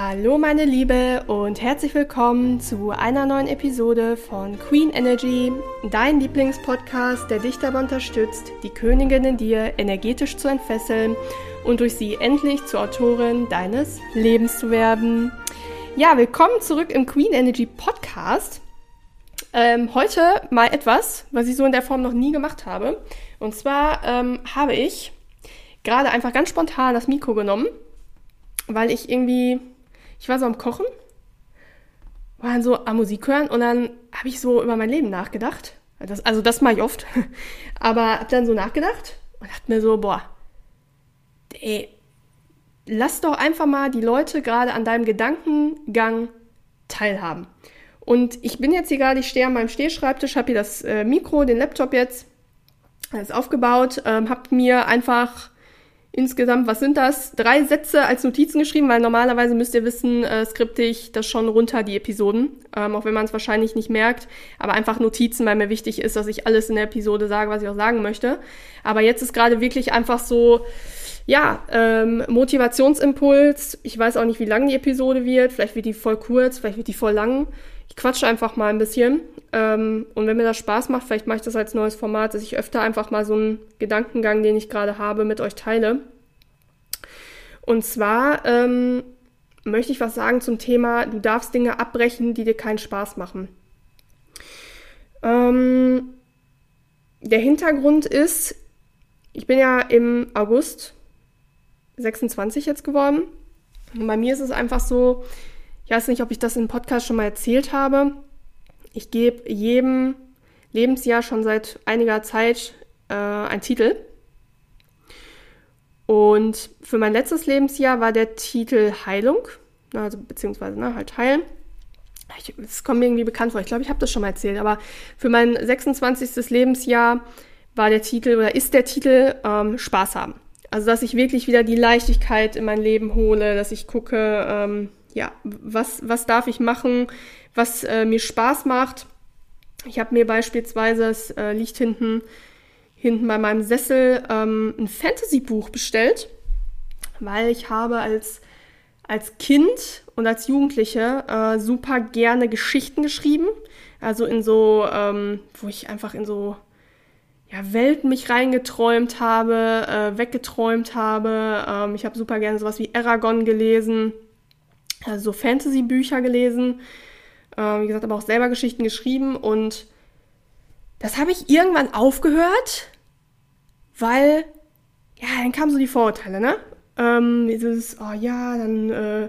Hallo meine Liebe und herzlich willkommen zu einer neuen Episode von Queen Energy, dein Lieblingspodcast, der dich dabei unterstützt, die Königin in dir energetisch zu entfesseln und durch sie endlich zur Autorin deines Lebens zu werden. Ja, willkommen zurück im Queen Energy Podcast. Ähm, heute mal etwas, was ich so in der Form noch nie gemacht habe. Und zwar ähm, habe ich gerade einfach ganz spontan das Mikro genommen, weil ich irgendwie ich war so am Kochen, war dann so am Musik hören und dann habe ich so über mein Leben nachgedacht. Das, also das mache ich oft. Aber habe dann so nachgedacht und dachte mir so, boah, ey, lass doch einfach mal die Leute gerade an deinem Gedankengang teilhaben. Und ich bin jetzt hier gerade, ich stehe an meinem Stehschreibtisch, habe hier das äh, Mikro, den Laptop jetzt, alles aufgebaut, ähm, habe mir einfach insgesamt, was sind das? Drei Sätze als Notizen geschrieben, weil normalerweise müsst ihr wissen, äh, skripte ich das schon runter, die Episoden, ähm, auch wenn man es wahrscheinlich nicht merkt, aber einfach Notizen, weil mir wichtig ist, dass ich alles in der Episode sage, was ich auch sagen möchte. Aber jetzt ist gerade wirklich einfach so, ja, ähm, Motivationsimpuls. Ich weiß auch nicht, wie lang die Episode wird. Vielleicht wird die voll kurz, vielleicht wird die voll lang. Ich quatsche einfach mal ein bisschen. Ähm, und wenn mir das Spaß macht, vielleicht mache ich das als neues Format, dass ich öfter einfach mal so einen Gedankengang, den ich gerade habe, mit euch teile. Und zwar ähm, möchte ich was sagen zum Thema, du darfst Dinge abbrechen, die dir keinen Spaß machen. Ähm, der Hintergrund ist, ich bin ja im August 26 jetzt geworden. Und bei mir ist es einfach so, ich weiß nicht, ob ich das im Podcast schon mal erzählt habe. Ich gebe jedem Lebensjahr schon seit einiger Zeit äh, einen Titel. Und für mein letztes Lebensjahr war der Titel Heilung, also beziehungsweise ne, halt Heilen. Es kommt mir irgendwie bekannt vor. Ich glaube, ich habe das schon mal erzählt. Aber für mein 26. Lebensjahr war der Titel oder ist der Titel ähm, Spaß haben. Also, dass ich wirklich wieder die Leichtigkeit in mein Leben hole, dass ich gucke, ähm, ja, was, was darf ich machen, was äh, mir Spaß macht. Ich habe mir beispielsweise, es äh, liegt hinten, hinten bei meinem Sessel, ähm, ein Fantasy-Buch bestellt, weil ich habe als, als Kind und als Jugendliche äh, super gerne Geschichten geschrieben. Also in so, ähm, wo ich einfach in so ja, Welten mich reingeträumt habe, äh, weggeträumt habe. Ähm, ich habe super gerne sowas wie Aragon gelesen, also so Fantasy-Bücher gelesen. Ähm, wie gesagt, aber auch selber Geschichten geschrieben und das habe ich irgendwann aufgehört, weil, ja, dann kamen so die Vorurteile, ne? Ähm, dieses, oh ja, dann, äh,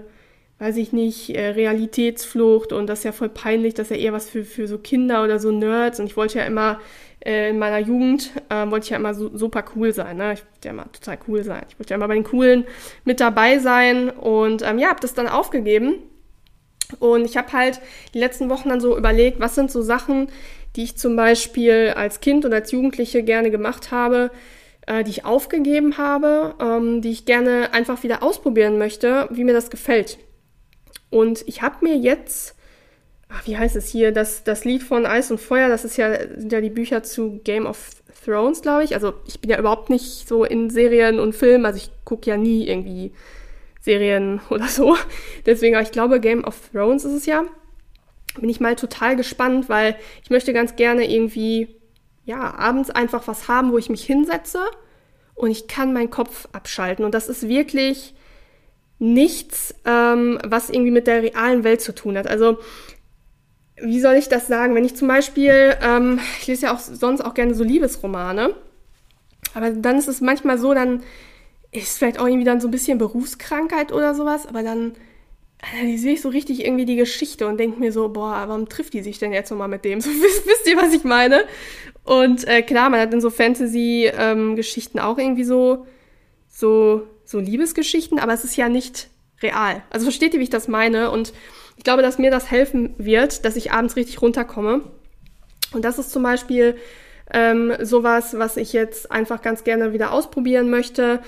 weiß ich nicht, äh, Realitätsflucht und das ist ja voll peinlich, das ist ja eher was für, für so Kinder oder so Nerds und ich wollte ja immer äh, in meiner Jugend äh, wollte ich ja immer so, super cool sein. Ne? Ich wollte ja immer total cool sein. Ich wollte ja immer bei den Coolen mit dabei sein und ähm, ja, habe das dann aufgegeben. Und ich habe halt die letzten Wochen dann so überlegt, was sind so Sachen, die ich zum Beispiel als Kind oder als Jugendliche gerne gemacht habe, äh, die ich aufgegeben habe, ähm, die ich gerne einfach wieder ausprobieren möchte, wie mir das gefällt. Und ich habe mir jetzt ach, wie heißt es hier, das, das Lied von Eis und Feuer, das ist ja, sind ja die Bücher zu Game of Thrones, glaube ich. Also ich bin ja überhaupt nicht so in Serien und Filmen, also ich gucke ja nie irgendwie Serien oder so. Deswegen, ich glaube, Game of Thrones ist es ja. Bin ich mal total gespannt, weil ich möchte ganz gerne irgendwie, ja, abends einfach was haben, wo ich mich hinsetze und ich kann meinen Kopf abschalten. Und das ist wirklich nichts, ähm, was irgendwie mit der realen Welt zu tun hat. Also wie soll ich das sagen? Wenn ich zum Beispiel, ähm, ich lese ja auch sonst auch gerne so Liebesromane, aber dann ist es manchmal so, dann ist vielleicht auch irgendwie dann so ein bisschen Berufskrankheit oder sowas, aber dann analysiere ich so richtig irgendwie die Geschichte und denke mir so, boah, warum trifft die sich denn jetzt nochmal mit dem? So, wisst, wisst ihr, was ich meine? Und äh, klar, man hat in so Fantasy-Geschichten ähm, auch irgendwie so, so, so Liebesgeschichten, aber es ist ja nicht real. Also versteht ihr, wie ich das meine? Und ich glaube, dass mir das helfen wird, dass ich abends richtig runterkomme. Und das ist zum Beispiel ähm, sowas, was ich jetzt einfach ganz gerne wieder ausprobieren möchte.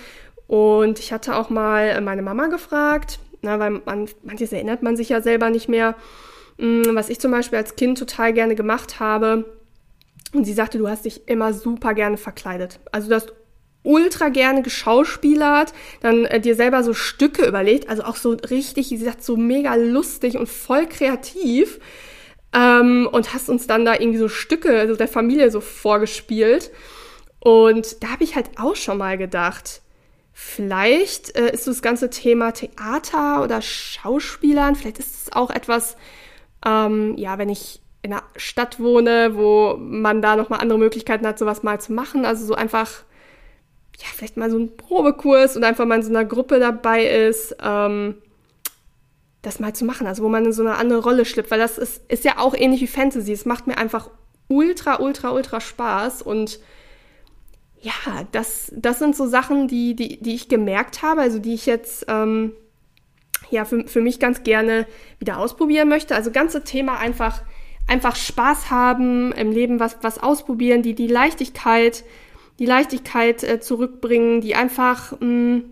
Und ich hatte auch mal meine Mama gefragt, na, weil man, manches erinnert man sich ja selber nicht mehr, mh, hm, was ich zum Beispiel als Kind total gerne gemacht habe. Und sie sagte, du hast dich immer super gerne verkleidet. Also du hast ultra gerne geschauspielert, dann äh, dir selber so Stücke überlegt, also auch so richtig, wie gesagt, so mega lustig und voll kreativ. Ähm, und hast uns dann da irgendwie so Stücke also der Familie so vorgespielt. Und da habe ich halt auch schon mal gedacht, vielleicht äh, ist so das ganze Thema Theater oder Schauspielern, vielleicht ist es auch etwas, ähm, ja, wenn ich in einer Stadt wohne, wo man da nochmal andere Möglichkeiten hat, sowas mal zu machen. Also so einfach, ja, vielleicht mal so ein Probekurs und einfach mal in so einer Gruppe dabei ist, ähm, das mal zu machen. Also wo man in so eine andere Rolle schlüpft, weil das ist, ist ja auch ähnlich wie Fantasy. Es macht mir einfach ultra, ultra, ultra Spaß und ja, das, das sind so Sachen, die, die, die ich gemerkt habe, also die ich jetzt ähm, ja für, für mich ganz gerne wieder ausprobieren möchte. Also ganze Thema einfach, einfach Spaß haben, im Leben was, was ausprobieren, die, die Leichtigkeit, die Leichtigkeit äh, zurückbringen, die einfach, mh, mm,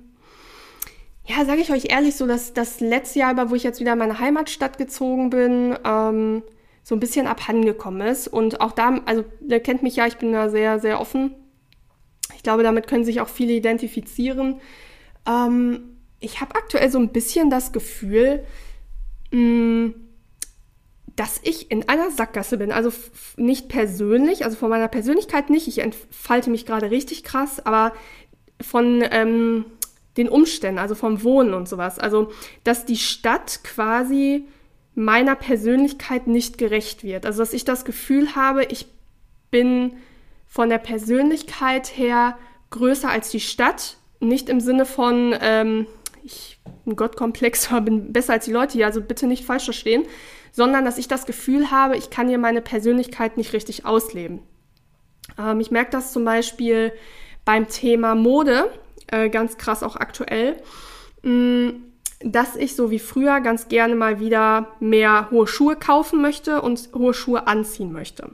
ja, sage ich euch ehrlich, so dass das letzte Jahr, über wo ich jetzt wieder in meine Heimatstadt gezogen bin, ähm, so ein bisschen abhandengekommen ist. Und auch da, also der kennt mich ja, ich bin da sehr, sehr offen ich glaube, damit können sich auch viele identifizieren. Ähm, ich habe aktuell so ein bisschen das Gefühl, mh, mm, dass ich in einer Sackgasse bin. Also nicht persönlich, also von meiner Persönlichkeit nicht. Ich entfalte mich gerade richtig krass, aber von ähm, den Umständen, also vom Wohnen und sowas. Also, dass die Stadt quasi meiner Persönlichkeit nicht gerecht wird. Also, dass ich das Gefühl habe, ich bin von der Persönlichkeit her größer als die Stadt. Nicht im Sinne von, ähm, ich bin Gottkomplex oder bin besser als die Leute hier, also bitte nicht falsch verstehen, sondern dass ich das Gefühl habe, ich kann hier meine Persönlichkeit nicht richtig ausleben. Ähm, ich merke das zum Beispiel beim Thema Mode, äh, ganz krass auch aktuell, mh, mm, dass ich so wie früher ganz gerne mal wieder mehr hohe Schuhe kaufen möchte und hohe Schuhe anziehen möchte.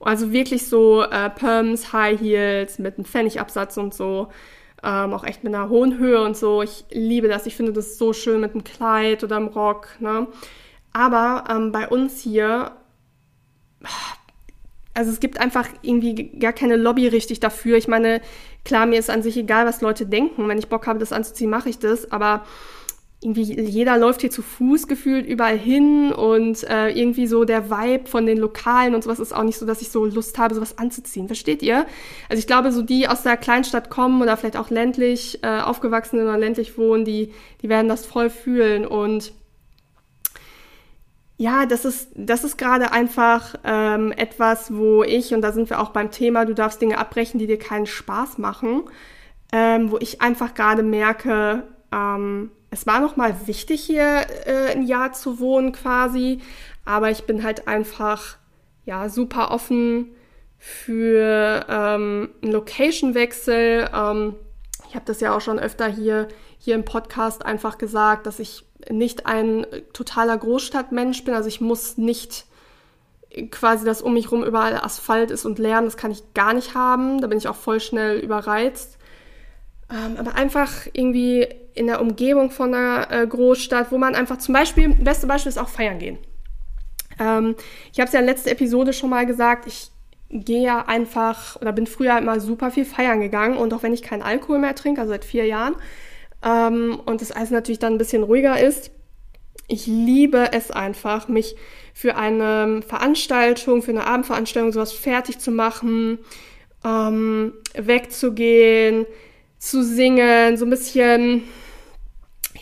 Also wirklich so äh, Perms, High Heels mit einem Pfennigabsatz und so. Ähm, auch echt mit einer hohen Höhe und so. Ich liebe das. Ich finde das so schön mit einem Kleid oder einem Rock. Ne? Aber ähm, bei uns hier, also es gibt einfach irgendwie gar keine Lobby richtig dafür. Ich meine, klar, mir ist an sich egal, was Leute denken. Wenn ich Bock habe, das anzuziehen, mache ich das. Aber irgendwie jeder läuft hier zu Fuß gefühlt überall hin und äh, irgendwie so der Vibe von den Lokalen und sowas ist auch nicht so, dass ich so Lust habe, sowas anzuziehen. Versteht ihr? Also ich glaube, so die aus der Kleinstadt kommen oder vielleicht auch ländlich äh, aufgewachsen oder ländlich wohnen, die, die werden das voll fühlen und ja, das ist, das ist gerade einfach ähm, etwas, wo ich, und da sind wir auch beim Thema, du darfst Dinge abbrechen, die dir keinen Spaß machen, ähm, wo ich einfach gerade merke, ähm, es war noch mal wichtig, hier äh, ein Jahr zu wohnen quasi, aber ich bin halt einfach ja super offen für ähm, einen Location-Wechsel. Ähm, ich habe das ja auch schon öfter hier, hier im Podcast einfach gesagt, dass ich nicht ein totaler Großstadtmensch bin. Also ich muss nicht quasi, dass um mich rum überall Asphalt ist und Lärm, das kann ich gar nicht haben. Da bin ich auch voll schnell überreizt. Ähm, aber einfach irgendwie in der Umgebung von einer äh, Großstadt, wo man einfach zum Beispiel, beste Beispiel ist auch feiern gehen. Ähm, ich habe es ja in der letzten Episode schon mal gesagt, ich gehe ja einfach oder bin früher immer super viel feiern gegangen und auch wenn ich keinen Alkohol mehr trinke, also seit vier Jahren, ähm, und das alles natürlich dann ein bisschen ruhiger ist, ich liebe es einfach, mich für eine Veranstaltung, für eine Abendveranstaltung sowas fertig zu machen, ähm, wegzugehen, zu singen, so ein bisschen,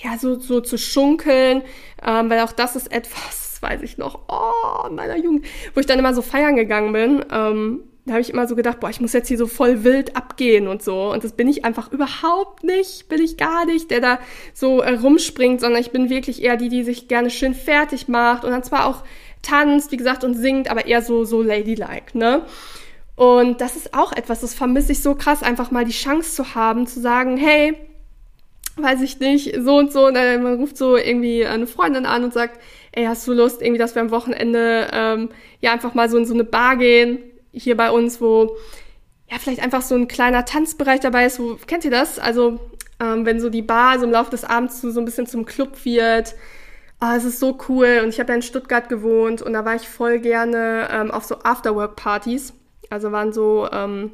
ja, so, so zu schunkeln, ähm, weil auch das ist etwas, weiß ich noch, oh, meiner Jugend, wo ich dann immer so feiern gegangen bin, ähm, da habe ich immer so gedacht, boah, ich muss jetzt hier so voll wild abgehen und so. Und das bin ich einfach überhaupt nicht, bin ich gar nicht, der da so äh, rumspringt, sondern ich bin wirklich eher die, die sich gerne schön fertig macht und dann zwar auch tanzt, wie gesagt, und singt, aber eher so, so ladylike, ne? Und das ist auch etwas, das vermisse ich so krass, einfach mal die Chance zu haben, zu sagen, hey, weiß ich nicht, so und so, und dann, man ruft so irgendwie eine Freundin an und sagt, ey, hast du Lust, irgendwie, dass wir am Wochenende ähm, ja einfach mal so in so eine Bar gehen, hier bei uns, wo ja vielleicht einfach so ein kleiner Tanzbereich dabei ist, wo, kennt ihr das? Also, ähm, wenn so die Bar so im Laufe des Abends so, so ein bisschen zum Club wird, Ah, es ist so cool. Und ich habe ja in Stuttgart gewohnt und da war ich voll gerne ähm, auf so Afterwork-Partys. Also waren so ähm,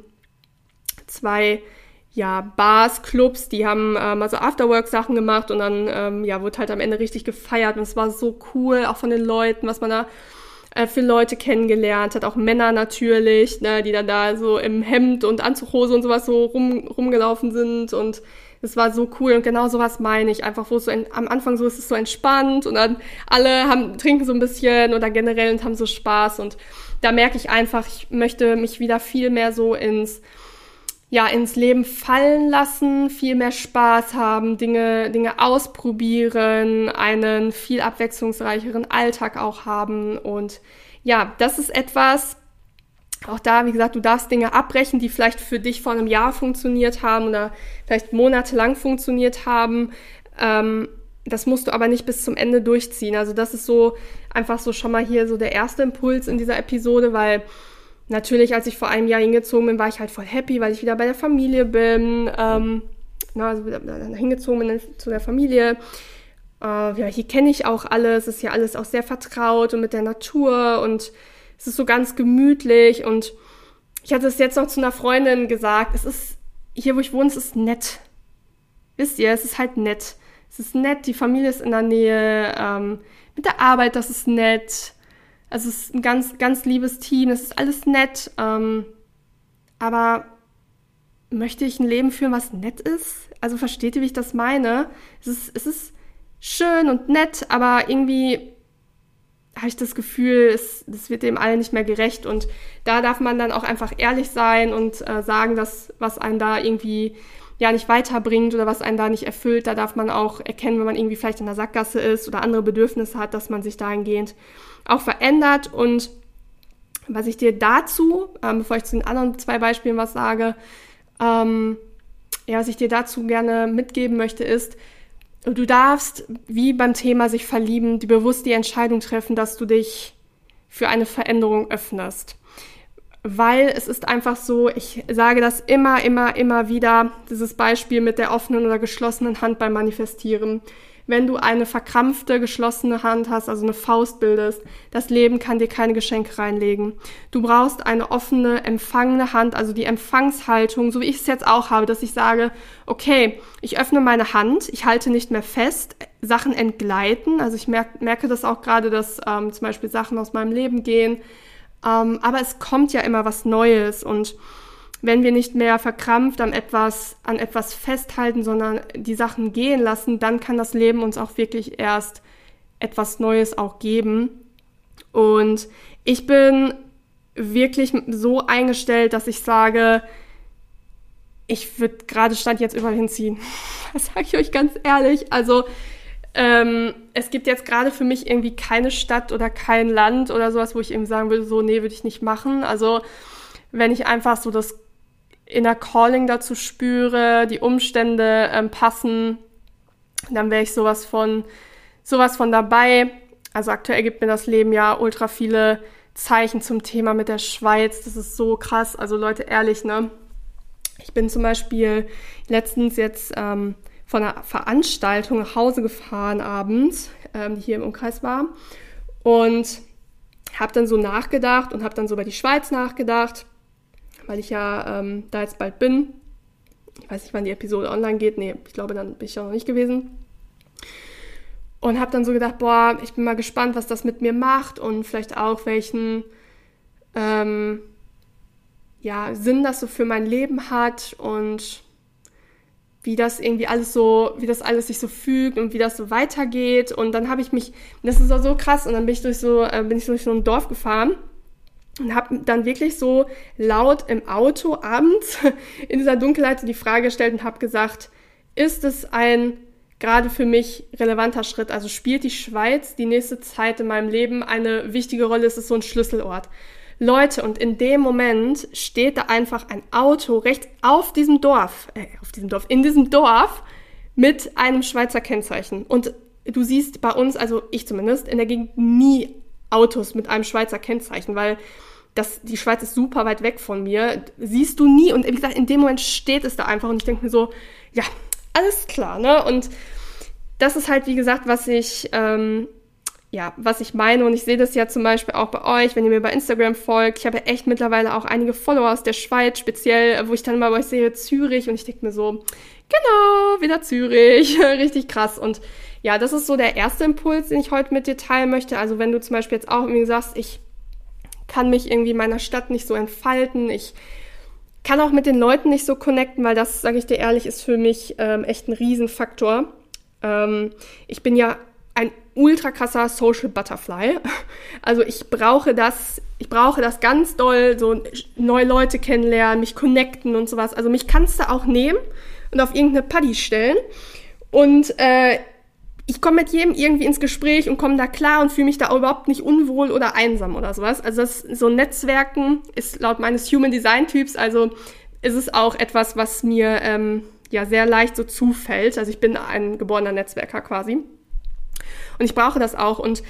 zwei ja, Bars, Clubs, die haben ähm, also Afterwork-Sachen gemacht und dann ähm, ja, wurde halt am Ende richtig gefeiert und es war so cool, auch von den Leuten, was man da äh, für Leute kennengelernt hat, auch Männer natürlich, ne, die dann da so im Hemd und Anzughose und sowas so rum, rumgelaufen sind und es war so cool und genau sowas meine ich. Einfach, wo es so ein, am Anfang so ist es so entspannt und dann alle haben, trinken so ein bisschen oder generell und haben so Spaß und da merke ich einfach, ich möchte mich wieder viel mehr so ins ja, ins Leben fallen lassen, viel mehr Spaß haben, Dinge, Dinge ausprobieren, einen viel abwechslungsreicheren Alltag auch haben. Und ja, das ist etwas, auch da, wie gesagt, du darfst Dinge abbrechen, die vielleicht für dich vor einem Jahr funktioniert haben oder vielleicht monatelang funktioniert haben. Ähm, das musst du aber nicht bis zum Ende durchziehen. Also das ist so einfach so schon mal hier so der erste Impuls in dieser Episode, weil natürlich, als ich vor einem Jahr hingezogen bin, war ich halt voll happy, weil ich wieder bei der Familie bin. Ähm, na, also hingezogen bin zu der Familie. Äh, ja, hier kenne ich auch alles, ist ja alles auch sehr vertraut und mit der Natur und es ist so ganz gemütlich und ich hatte es jetzt noch zu einer Freundin gesagt, es ist, hier wo ich wohne, es ist nett. Wisst ihr, es ist halt nett. Es ist nett, die Familie ist in der Nähe, ähm, mit der Arbeit, das ist nett. Also es ist ein ganz, ganz liebes Team, es ist alles nett. Ähm, aber möchte ich ein Leben führen, was nett ist? Also versteht ihr, wie ich das meine? Es ist, es ist schön und nett, aber irgendwie habe ich das Gefühl, es, das wird dem allen nicht mehr gerecht. Und da darf man dann auch einfach ehrlich sein und äh, sagen, dass was einen da irgendwie ja nicht weiterbringt oder was einen da nicht erfüllt. Da darf man auch erkennen, wenn man irgendwie vielleicht in der Sackgasse ist oder andere Bedürfnisse hat, dass man sich dahingehend auch verändert. Und was ich dir dazu, ähm, bevor ich zu den anderen zwei Beispielen was sage, ähm, ja, was ich dir dazu gerne mitgeben möchte, ist, du darfst, wie beim Thema sich verlieben, die bewusst die Entscheidung treffen, dass du dich für eine Veränderung öffnest. Weil es ist einfach so, ich sage das immer, immer, immer wieder, dieses Beispiel mit der offenen oder geschlossenen Hand beim Manifestieren wenn du eine verkrampfte, geschlossene Hand hast, also eine Faust bildest, das Leben kann dir keine Geschenke reinlegen. Du brauchst eine offene, empfangene Hand, also die Empfangshaltung, so wie ich es jetzt auch habe, dass ich sage, okay, ich öffne meine Hand, ich halte nicht mehr fest, Sachen entgleiten, also ich merke, merke das auch gerade, dass ähm, zum Beispiel Sachen aus meinem Leben gehen, ähm, aber es kommt ja immer was Neues und wenn wir nicht mehr verkrampft an etwas, an etwas festhalten, sondern die Sachen gehen lassen, dann kann das Leben uns auch wirklich erst etwas Neues auch geben. Und ich bin wirklich so eingestellt, dass ich sage, ich würde gerade Stand jetzt überall hinziehen. Das sage ich euch ganz ehrlich. Also ähm, es gibt jetzt gerade für mich irgendwie keine Stadt oder kein Land oder sowas, wo ich eben sagen würde, so, nee, würde ich nicht machen. Also wenn ich einfach so das inner Calling dazu spüre, die Umstände ähm, passen, dann wäre ich sowas von, sowas von dabei. Also aktuell gibt mir das Leben ja ultra viele Zeichen zum Thema mit der Schweiz. Das ist so krass. Also Leute, ehrlich, ne? Ich bin zum Beispiel letztens jetzt ähm, von einer Veranstaltung nach Hause gefahren abends, ähm, die hier im Umkreis war. Und habe dann so nachgedacht und habe dann so über die Schweiz nachgedacht weil ich ja ähm, da jetzt bald bin. Ich weiß nicht, wann die Episode online geht. Nee, ich glaube, dann bin ich ja noch nicht gewesen. Und habe dann so gedacht, boah, ich bin mal gespannt, was das mit mir macht und vielleicht auch welchen ähm, ja, Sinn das so für mein Leben hat und wie das irgendwie alles so, wie das alles sich so fügt und wie das so weitergeht. Und dann habe ich mich, das ist auch so krass, und dann bin ich durch so, äh, bin ich durch so ein Dorf gefahren und habe dann wirklich so laut im Auto abends in dieser Dunkelheit die Frage gestellt und habe gesagt, ist es ein gerade für mich relevanter Schritt? Also spielt die Schweiz die nächste Zeit in meinem Leben eine wichtige Rolle? Ist es so ein Schlüsselort? Leute, und in dem Moment steht da einfach ein Auto rechts auf diesem Dorf, äh, auf diesem Dorf, in diesem Dorf mit einem Schweizer Kennzeichen. Und du siehst bei uns, also ich zumindest, in der Gegend nie Autos mit einem Schweizer Kennzeichen, weil das, die Schweiz ist super weit weg von mir. Siehst du nie. Und wie gesagt, in dem Moment steht es da einfach. Und ich denke mir so, ja, alles klar, ne? Und das ist halt, wie gesagt, was ich, ähm, ja, was ich meine. Und ich sehe das ja zum Beispiel auch bei euch, wenn ihr mir bei Instagram folgt. Ich habe ja echt mittlerweile auch einige Follower aus der Schweiz, speziell, wo ich dann mal bei euch sehe, Zürich. Und ich denke mir so, genau, wieder Zürich. Richtig krass. Und ja, das ist so der erste Impuls, den ich heute mit dir teilen möchte. Also wenn du zum Beispiel jetzt auch irgendwie sagst, ich kann mich irgendwie in meiner Stadt nicht so entfalten, ich kann auch mit den Leuten nicht so connecten, weil das, sage ich dir ehrlich, ist für mich ähm, echt ein Riesenfaktor. Ähm, ich bin ja ein ultra krasser Social Butterfly. Also ich brauche das, ich brauche das ganz doll, so neue Leute kennenlernen, mich connecten und sowas. Also mich kannst du auch nehmen und auf irgendeine Paddy stellen. Und äh, ich komme mit jedem irgendwie ins Gespräch und komme da klar und fühle mich da überhaupt nicht unwohl oder einsam oder sowas. Also das so Netzwerken ist laut meines Human Design Typs, also ist es auch etwas, was mir ähm, ja sehr leicht so zufällt. Also ich bin ein geborener Netzwerker quasi. Und ich brauche das auch. Und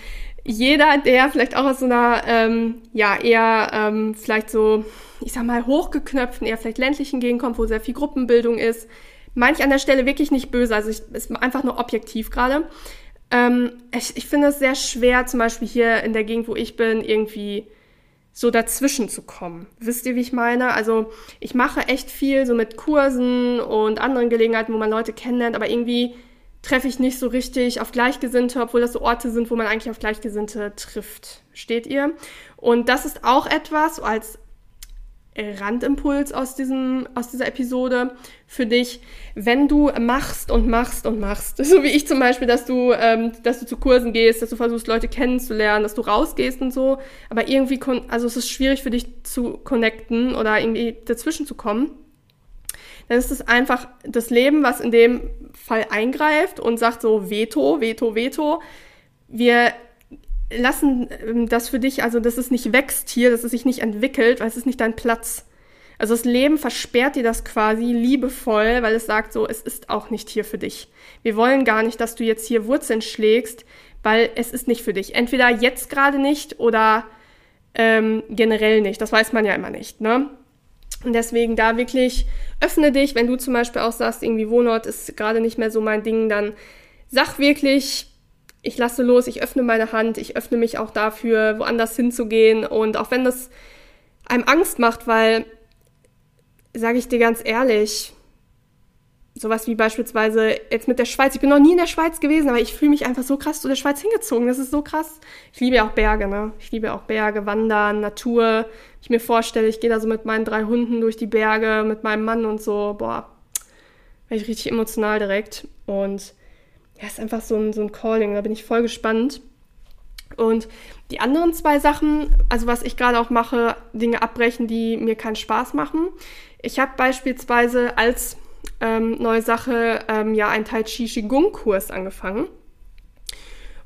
jeder, der vielleicht auch aus so einer, ähm, ja, eher ähm, vielleicht so, ich sag mal, hochgeknöpften, eher vielleicht ländlichen Gegend kommt, wo sehr viel Gruppenbildung ist, meine ich an der Stelle wirklich nicht böse, also ich ist einfach nur objektiv gerade. Ähm, ich, ich finde es sehr schwer, zum Beispiel hier in der Gegend, wo ich bin, irgendwie so dazwischen zu kommen. Wisst ihr, wie ich meine? Also ich mache echt viel so mit Kursen und anderen Gelegenheiten, wo man Leute kennenlernt, aber irgendwie treffe ich nicht so richtig auf Gleichgesinnte, obwohl das so Orte sind, wo man eigentlich auf Gleichgesinnte trifft. Steht ihr? Und das ist auch etwas, als Randimpuls aus, diesem, aus dieser Episode für dich, wenn du machst und machst und machst, so wie ich zum Beispiel, dass du, ähm, dass du zu Kursen gehst, dass du versuchst, Leute kennenzulernen, dass du rausgehst und so, aber irgendwie, also es ist schwierig für dich zu connecten oder irgendwie dazwischen zu kommen, dann ist es einfach das Leben, was in dem Fall eingreift und sagt so Veto, Veto, Veto. Wir lassen ähm, das für dich, also dass es nicht wächst hier, dass es sich nicht entwickelt, weil es ist nicht dein Platz. Also das Leben versperrt dir das quasi liebevoll, weil es sagt so, es ist auch nicht hier für dich. Wir wollen gar nicht, dass du jetzt hier Wurzeln schlägst, weil es ist nicht für dich. Entweder jetzt gerade nicht oder ähm, generell nicht. Das weiß man ja immer nicht. Ne? Und deswegen da wirklich öffne dich, wenn du zum Beispiel auch sagst, irgendwie Wohnort ist gerade nicht mehr so mein Ding, dann sag wirklich, ich lasse los, ich öffne meine Hand, ich öffne mich auch dafür, woanders hinzugehen. Und auch wenn das einem Angst macht, weil, sage ich dir ganz ehrlich, sowas wie beispielsweise jetzt mit der Schweiz. Ich bin noch nie in der Schweiz gewesen, aber ich fühle mich einfach so krass zu der Schweiz hingezogen. Das ist so krass. Ich liebe ja auch Berge, ne? Ich liebe auch Berge, Wandern, Natur. Ich mir vorstelle, ich gehe da so mit meinen drei Hunden durch die Berge, mit meinem Mann und so. Boah, bin ich richtig emotional direkt. Und ja, ist einfach so ein, so ein Calling, da bin ich voll gespannt. Und die anderen zwei Sachen, also was ich gerade auch mache, Dinge abbrechen, die mir keinen Spaß machen. Ich habe beispielsweise als ähm, neue Sache ähm, ja einen Tai Chi Qigong Kurs angefangen.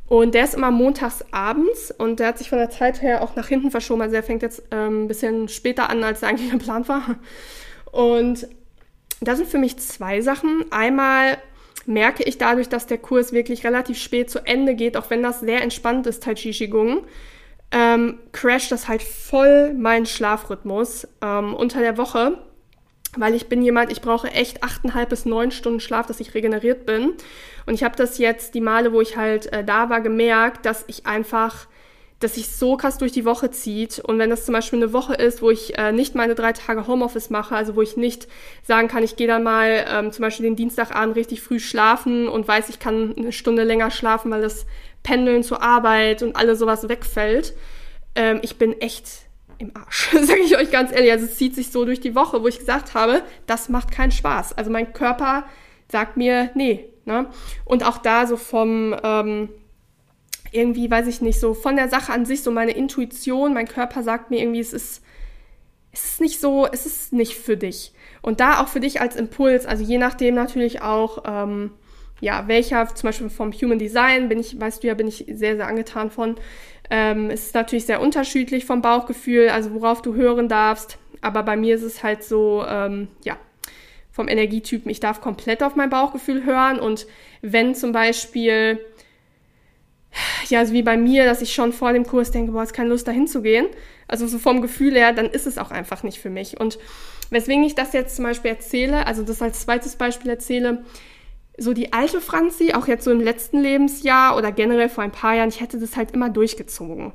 Und der ist immer montags abends und der hat sich von der Zeit her auch nach hinten verschoben. Also der fängt jetzt ähm, ein bisschen später an, als der eigentlich geplant war. Und da sind für mich zwei Sachen. Einmal merke ich dadurch, dass der Kurs wirklich relativ spät zu Ende geht, auch wenn das sehr entspannt ist, Tai Chi Qigong, ähm, crasht das halt voll meinen Schlafrhythmus ähm, unter der Woche, weil ich bin jemand, ich brauche echt achteinhalb bis neun Stunden Schlaf, dass ich regeneriert bin. Und ich habe das jetzt die Male, wo ich halt äh, da war, gemerkt, dass ich einfach dass sich so krass durch die Woche zieht. Und wenn das zum Beispiel eine Woche ist, wo ich äh, nicht meine drei Tage Homeoffice mache, also wo ich nicht sagen kann, ich gehe dann mal ähm, zum Beispiel den Dienstagabend richtig früh schlafen und weiß, ich kann eine Stunde länger schlafen, weil das Pendeln zur Arbeit und alles sowas wegfällt. Ähm, ich bin echt im Arsch, sage ich euch ganz ehrlich. Also es zieht sich so durch die Woche, wo ich gesagt habe, das macht keinen Spaß. Also mein Körper sagt mir, nee. Ne? Und auch da so vom... Ähm, irgendwie, weiß ich nicht, so von der Sache an sich, so meine Intuition, mein Körper sagt mir irgendwie, es ist, es ist nicht so, es ist nicht für dich. Und da auch für dich als Impuls, also je nachdem natürlich auch, ähm, ja, welcher, zum Beispiel vom Human Design bin ich, weißt du ja, bin ich sehr, sehr angetan von. Ähm, es ist natürlich sehr unterschiedlich vom Bauchgefühl, also worauf du hören darfst. Aber bei mir ist es halt so, ähm, ja, vom Energietypen, ich darf komplett auf mein Bauchgefühl hören. Und wenn zum Beispiel ja, also wie bei mir, dass ich schon vor dem Kurs denke, boah, ist keine Lust, da hinzugehen. Also so vom Gefühl her, dann ist es auch einfach nicht für mich. Und weswegen ich das jetzt zum Beispiel erzähle, also das als zweites Beispiel erzähle, so die alte Franzi, auch jetzt so im letzten Lebensjahr oder generell vor ein paar Jahren, ich hätte das halt immer durchgezogen.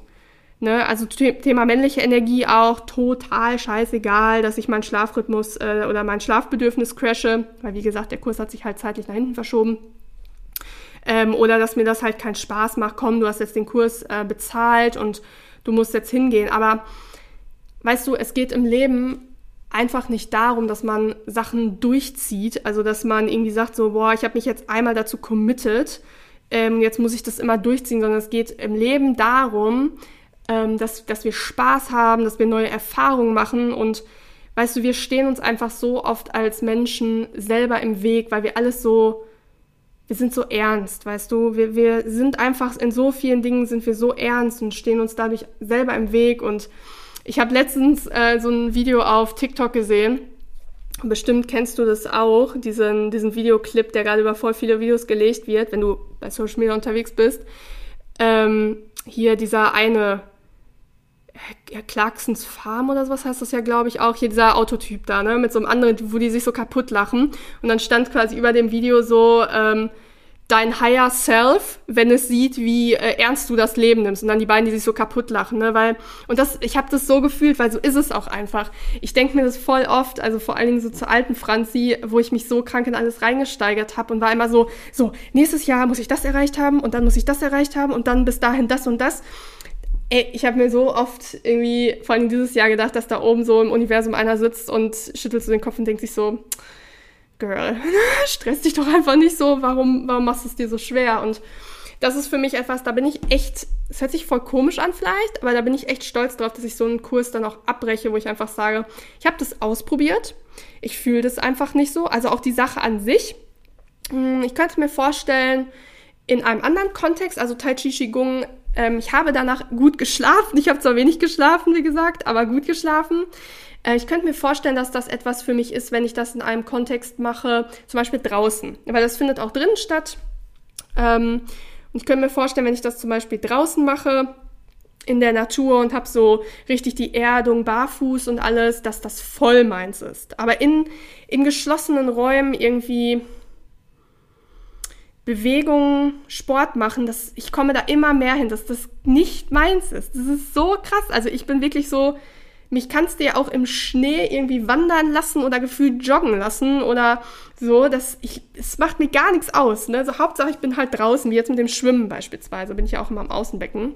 Ne? Also Thema männliche Energie auch total scheißegal, dass ich meinen Schlafrhythmus äh, oder mein Schlafbedürfnis crashe, weil wie gesagt, der Kurs hat sich halt zeitlich nach hinten verschoben. Ähm, oder dass mir das halt keinen Spaß macht, komm, du hast jetzt den Kurs äh, bezahlt und du musst jetzt hingehen. Aber weißt du, es geht im Leben einfach nicht darum, dass man Sachen durchzieht, also dass man irgendwie sagt so, boah, ich habe mich jetzt einmal dazu committed, ähm, jetzt muss ich das immer durchziehen, sondern es geht im Leben darum, ähm, dass, dass wir Spaß haben, dass wir neue Erfahrungen machen. Und weißt du, wir stehen uns einfach so oft als Menschen selber im Weg, weil wir alles so, wir sind so ernst, weißt du, wir, wir sind einfach in so vielen Dingen sind wir so ernst und stehen uns dadurch selber im Weg und ich habe letztens äh, so ein Video auf TikTok gesehen. Bestimmt kennst du das auch, diesen, diesen Videoclip, der gerade über voll viele Videos gelegt wird, wenn du bei Social Media unterwegs bist. Ähm, hier dieser eine ja, Clarksons Farm oder sowas heißt das ja, glaube ich, auch. Hier dieser Autotyp da, ne? Mit so einem anderen, wo die sich so kaputt lachen. Und dann stand quasi über dem Video so, ähm, dein Higher Self, wenn es sieht, wie äh, ernst du das Leben nimmst und dann die beiden, die sich so kaputt lachen, ne, weil und das ich habe das so gefühlt, weil so ist es auch einfach. Ich denke mir das voll oft, also vor allen Dingen so zur alten Franzi, wo ich mich so krank in alles reingesteigert habe und war immer so so nächstes Jahr muss ich das erreicht haben und dann muss ich das erreicht haben und dann bis dahin das und das. Ey, ich habe mir so oft irgendwie vor allem dieses Jahr gedacht, dass da oben so im Universum einer sitzt und schüttelt so den Kopf und denkt sich so Girl, stress dich doch einfach nicht so, warum, warum machst du es dir so schwer? Und das ist für mich etwas, da bin ich echt, es hört sich voll komisch an vielleicht, aber da bin ich echt stolz drauf, dass ich so einen Kurs dann auch abbreche, wo ich einfach sage, ich habe das ausprobiert, ich fühle das einfach nicht so, also auch die Sache an sich. Hm, ich könnte mir vorstellen, in einem anderen Kontext, also Tai Chi Qigong, ähm, ich habe danach gut geschlafen. Ich habe zwar wenig geschlafen, wie gesagt, aber gut geschlafen. Äh, ich könnte mir vorstellen, dass das etwas für mich ist, wenn ich das in einem Kontext mache, zum Beispiel draußen. Weil das findet auch drinnen statt. Ähm, und ich könnte mir vorstellen, wenn ich das zum Beispiel draußen mache, in der Natur und habe so richtig die Erdung, barfuß und alles, dass das voll meins ist. Aber in, in geschlossenen Räumen irgendwie Bewegung, Sport machen, das, ich komme da immer mehr hin, dass das nicht meins ist. Das ist so krass. Also ich bin wirklich so, mich kannst du ja auch im Schnee irgendwie wandern lassen oder gefühlt joggen lassen oder so. Das, ich, es macht mir gar nichts aus. Ne? Also Hauptsache, ich bin halt draußen, wie jetzt mit dem Schwimmen beispielsweise, bin ich ja auch immer am Außenbecken.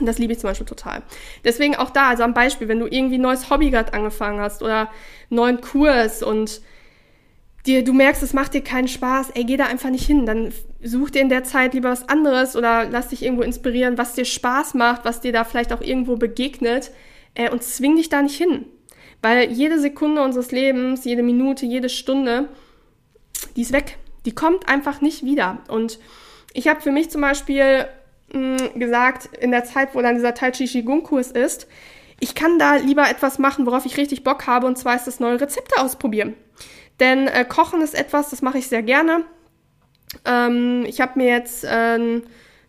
Und das liebe ich zum Beispiel total. Deswegen auch da, also am Beispiel, wenn du irgendwie ein neues Hobby gerade angefangen hast oder einen neuen Kurs und dir, du merkst, es macht dir keinen Spaß, ey, geh da einfach nicht hin. Dann such dir in der Zeit lieber was anderes oder lass dich irgendwo inspirieren, was dir Spaß macht, was dir da vielleicht auch irgendwo begegnet äh, und zwing dich da nicht hin. Weil jede Sekunde unseres Lebens, jede Minute, jede Stunde, die ist weg. Die kommt einfach nicht wieder. Und ich habe für mich zum Beispiel mh, hm, gesagt, in der Zeit, wo dann dieser Tai Chi Qigong Kurs ist, ich kann da lieber etwas machen, worauf ich richtig Bock habe, und zwar ist das neue Rezepte ausprobieren. Denn äh, Kochen ist etwas, das mache ich sehr gerne. Ähm, ich habe mir jetzt, äh,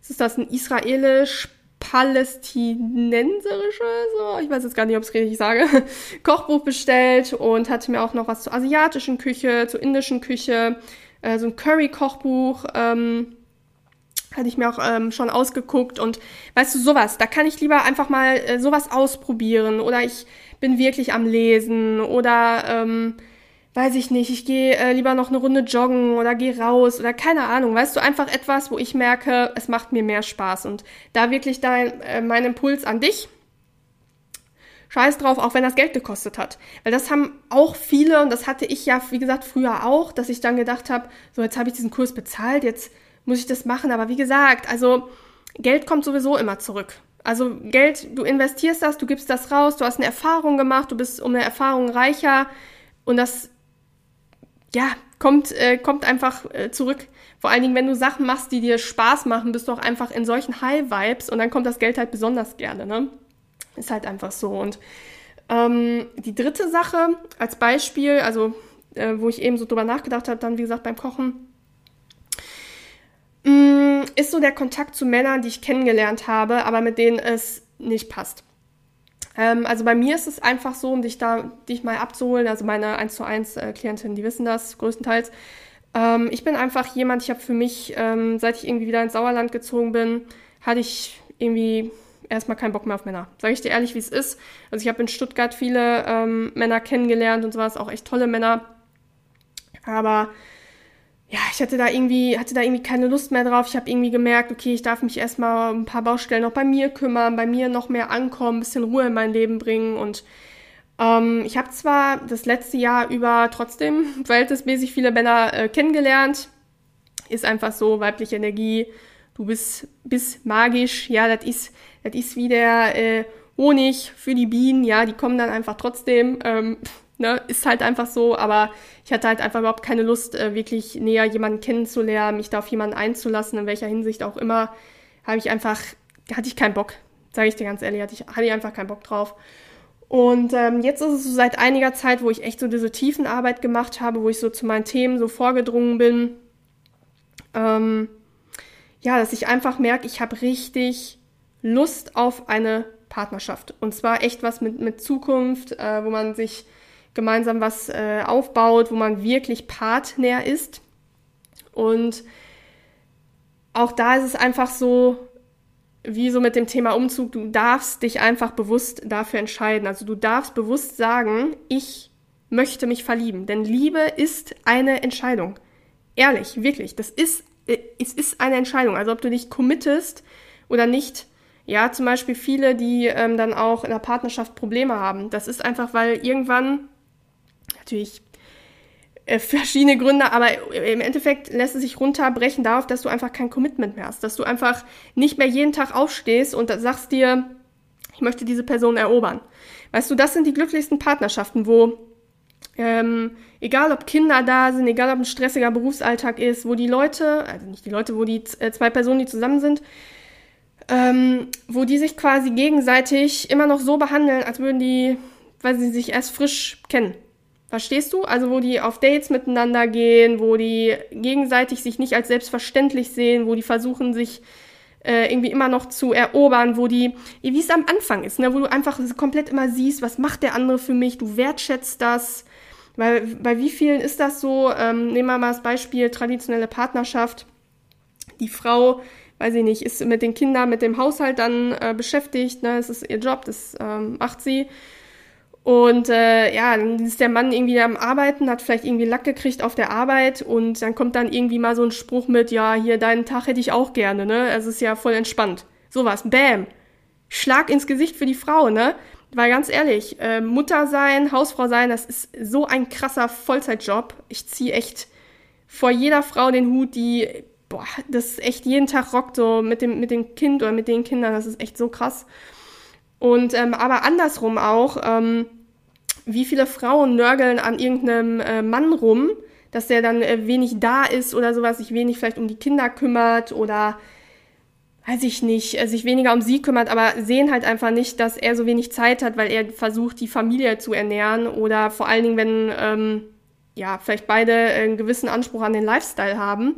ist das ein israelisch palästinenserische, so, ich weiß jetzt gar nicht, ob ich es richtig sage, Kochbuch bestellt und hatte mir auch noch was zur asiatischen Küche, zur indischen Küche, äh, so ein Curry-Kochbuch, ähm, hatte ich mir auch ähm, schon ausgeguckt und weißt du, sowas, da kann ich lieber einfach mal äh, sowas ausprobieren oder ich bin wirklich am Lesen oder ähm, weiß ich nicht, ich gehe äh, lieber noch eine Runde joggen oder gehe raus oder keine Ahnung, weißt du, einfach etwas, wo ich merke, es macht mir mehr Spaß. Und da wirklich dein, äh, mein Impuls an dich, scheiß drauf, auch wenn das Geld gekostet hat. Weil das haben auch viele und das hatte ich ja, wie gesagt, früher auch, dass ich dann gedacht habe, so jetzt habe ich diesen Kurs bezahlt, jetzt muss ich das machen, aber wie gesagt, also Geld kommt sowieso immer zurück. Also Geld, du investierst das, du gibst das raus, du hast eine Erfahrung gemacht, du bist um eine Erfahrung reicher. Und das ja, kommt, äh, kommt einfach äh, zurück. Vor allen Dingen, wenn du Sachen machst, die dir Spaß machen, bist du auch einfach in solchen High-Vibes und dann kommt das Geld halt besonders gerne, ne? Ist halt einfach so. Und ähm, die dritte Sache als Beispiel, also äh, wo ich eben so drüber nachgedacht habe, dann wie gesagt beim Kochen, mh, mm, ist so der Kontakt zu Männern, die ich kennengelernt habe, aber mit denen es nicht passt. Ähm, also bei mir ist es einfach so, um dich da dich mal abzuholen, also meine 1 zu 1 äh, Klientinnen, die wissen das größtenteils. Ähm, ich bin einfach jemand, ich habe für mich, ähm, seit ich irgendwie wieder ins Sauerland gezogen bin, hatte ich irgendwie erstmal keinen Bock mehr auf Männer. Sage ich dir ehrlich, wie es ist. Also ich habe in Stuttgart viele ähm, Männer kennengelernt und sowas, auch echt tolle Männer. Aber ja, ich hatte da irgendwie, hatte da irgendwie keine Lust mehr drauf. Ich habe irgendwie gemerkt, okay, ich darf mich erstmal ein paar Baustellen noch bei mir kümmern, bei mir noch mehr ankommen, ein bisschen Ruhe in mein Leben bringen. Und ähm, ich habe zwar das letzte Jahr über trotzdem verhältnismäßig viele Männer äh, kennengelernt. Ist einfach so, weibliche Energie, du bist, bist magisch, ja, das ist, das ist wie der äh, Honig für die Bienen, ja, die kommen dann einfach trotzdem. Ähm, Ne, ist halt einfach so, aber ich hatte halt einfach überhaupt keine Lust, äh, wirklich näher jemanden kennenzulernen, mich da auf jemanden einzulassen, in welcher Hinsicht auch immer, habe ich einfach, hatte ich keinen Bock, sage ich dir ganz ehrlich, hatte ich, hatte ich einfach keinen Bock drauf. Und ähm, jetzt ist es so seit einiger Zeit, wo ich echt so diese Tiefenarbeit gemacht habe, wo ich so zu meinen Themen so vorgedrungen bin, ähm, ja, dass ich einfach merke, ich habe richtig Lust auf eine Partnerschaft. Und zwar echt was mit, mit Zukunft, äh, wo man sich gemeinsam was äh, aufbaut, wo man wirklich Partner ist. Und auch da ist es einfach so, wie so mit dem Thema Umzug, du darfst dich einfach bewusst dafür entscheiden. Also du darfst bewusst sagen, ich möchte mich verlieben. Denn Liebe ist eine Entscheidung. Ehrlich, wirklich. Das ist, äh, es ist eine Entscheidung. Also ob du dich committest oder nicht. Ja, zum Beispiel viele, die ähm, dann auch in der Partnerschaft Probleme haben. Das ist einfach, weil irgendwann natürlich äh, verschiedene Gründe, aber im Endeffekt lässt es sich runterbrechen darauf, dass du einfach kein Commitment mehr hast, dass du einfach nicht mehr jeden Tag aufstehst und sagst dir, ich möchte diese Person erobern. Weißt du, das sind die glücklichsten Partnerschaften, wo ähm, egal ob Kinder da sind, egal ob ein stressiger Berufsalltag ist, wo die Leute, also nicht die Leute, wo die äh, zwei Personen, die zusammen sind, ähm, wo die sich quasi gegenseitig immer noch so behandeln, als würden die, weil sie sich erst frisch kennen. Verstehst du? Also wo die auf Dates miteinander gehen, wo die gegenseitig sich nicht als selbstverständlich sehen, wo die versuchen, sich äh, irgendwie immer noch zu erobern, wo die, wie es am Anfang ist, ne, wo du einfach komplett immer siehst, was macht der andere für mich, du wertschätzt das. Weil bei wie vielen ist das so? Ähm, nehmen wir mal das Beispiel traditionelle Partnerschaft. Die Frau, weiß ich nicht, ist mit den Kindern, mit dem Haushalt dann äh, beschäftigt, ne, es ist ihr Job, das ähm, macht sie. Und äh, ja, dann ist der Mann irgendwie am Arbeiten, hat vielleicht irgendwie Lack gekriegt auf der Arbeit und dann kommt dann irgendwie mal so ein Spruch mit, ja, hier, deinen Tag hätte ich auch gerne, ne? Es ist ja voll entspannt. Sowas, bam. Schlag ins Gesicht für die Frau, ne? Weil ganz ehrlich, äh, Mutter sein, Hausfrau sein, das ist so ein krasser Vollzeitjob. Ich ziehe echt vor jeder Frau den Hut, die, boah, das echt jeden Tag rockt, so mit dem, mit dem Kind oder mit den Kindern, das ist echt so krass. Und ähm, aber andersrum auch, ähm, wie viele Frauen nörgeln an irgendeinem äh, Mann rum, dass der dann äh, wenig da ist oder sowas, sich wenig vielleicht um die Kinder kümmert oder weiß ich nicht, äh, sich weniger um sie kümmert, aber sehen halt einfach nicht, dass er so wenig Zeit hat, weil er versucht, die Familie zu ernähren oder vor allen Dingen, wenn ähm, ja vielleicht beide einen gewissen Anspruch an den Lifestyle haben,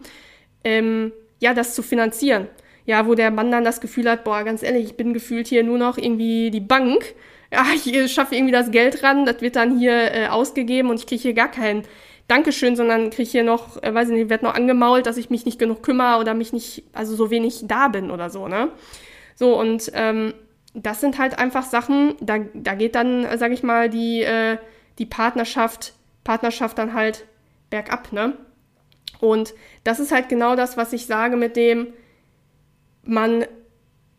ähm, ja, das zu finanzieren. Ja, wo der Mann dann das Gefühl hat, boah, ganz ehrlich, ich bin gefühlt hier nur noch irgendwie die Bank ja, ich schaffe irgendwie das Geld ran, das wird dann hier äh, ausgegeben und ich kriege hier gar kein Dankeschön, sondern kriege hier noch, äh, weiß ich nicht, wird noch angemault, dass ich mich nicht genug kümmere oder mich nicht, also so wenig da bin oder so, ne? So, und ähm, das sind halt einfach Sachen, da, da geht dann, äh, sag ich mal, die, äh, die Partnerschaft, Partnerschaft dann halt bergab, ne? Und das ist halt genau das, was ich sage mit dem, man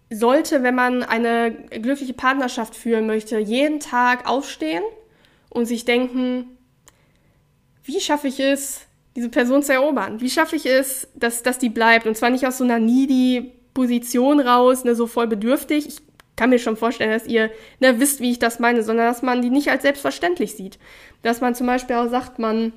sollte, wenn man eine glückliche Partnerschaft führen möchte, jeden Tag aufstehen und sich denken, wie schaffe ich es, diese Person zu erobern? Wie schaffe ich es, dass, dass die bleibt? Und zwar nicht aus so einer needy Position raus, ne, so voll bedürftig. Ich kann mir schon vorstellen, dass ihr ne, wisst, wie ich das meine, sondern dass man die nicht als selbstverständlich sieht. Dass man zum Beispiel auch sagt, man,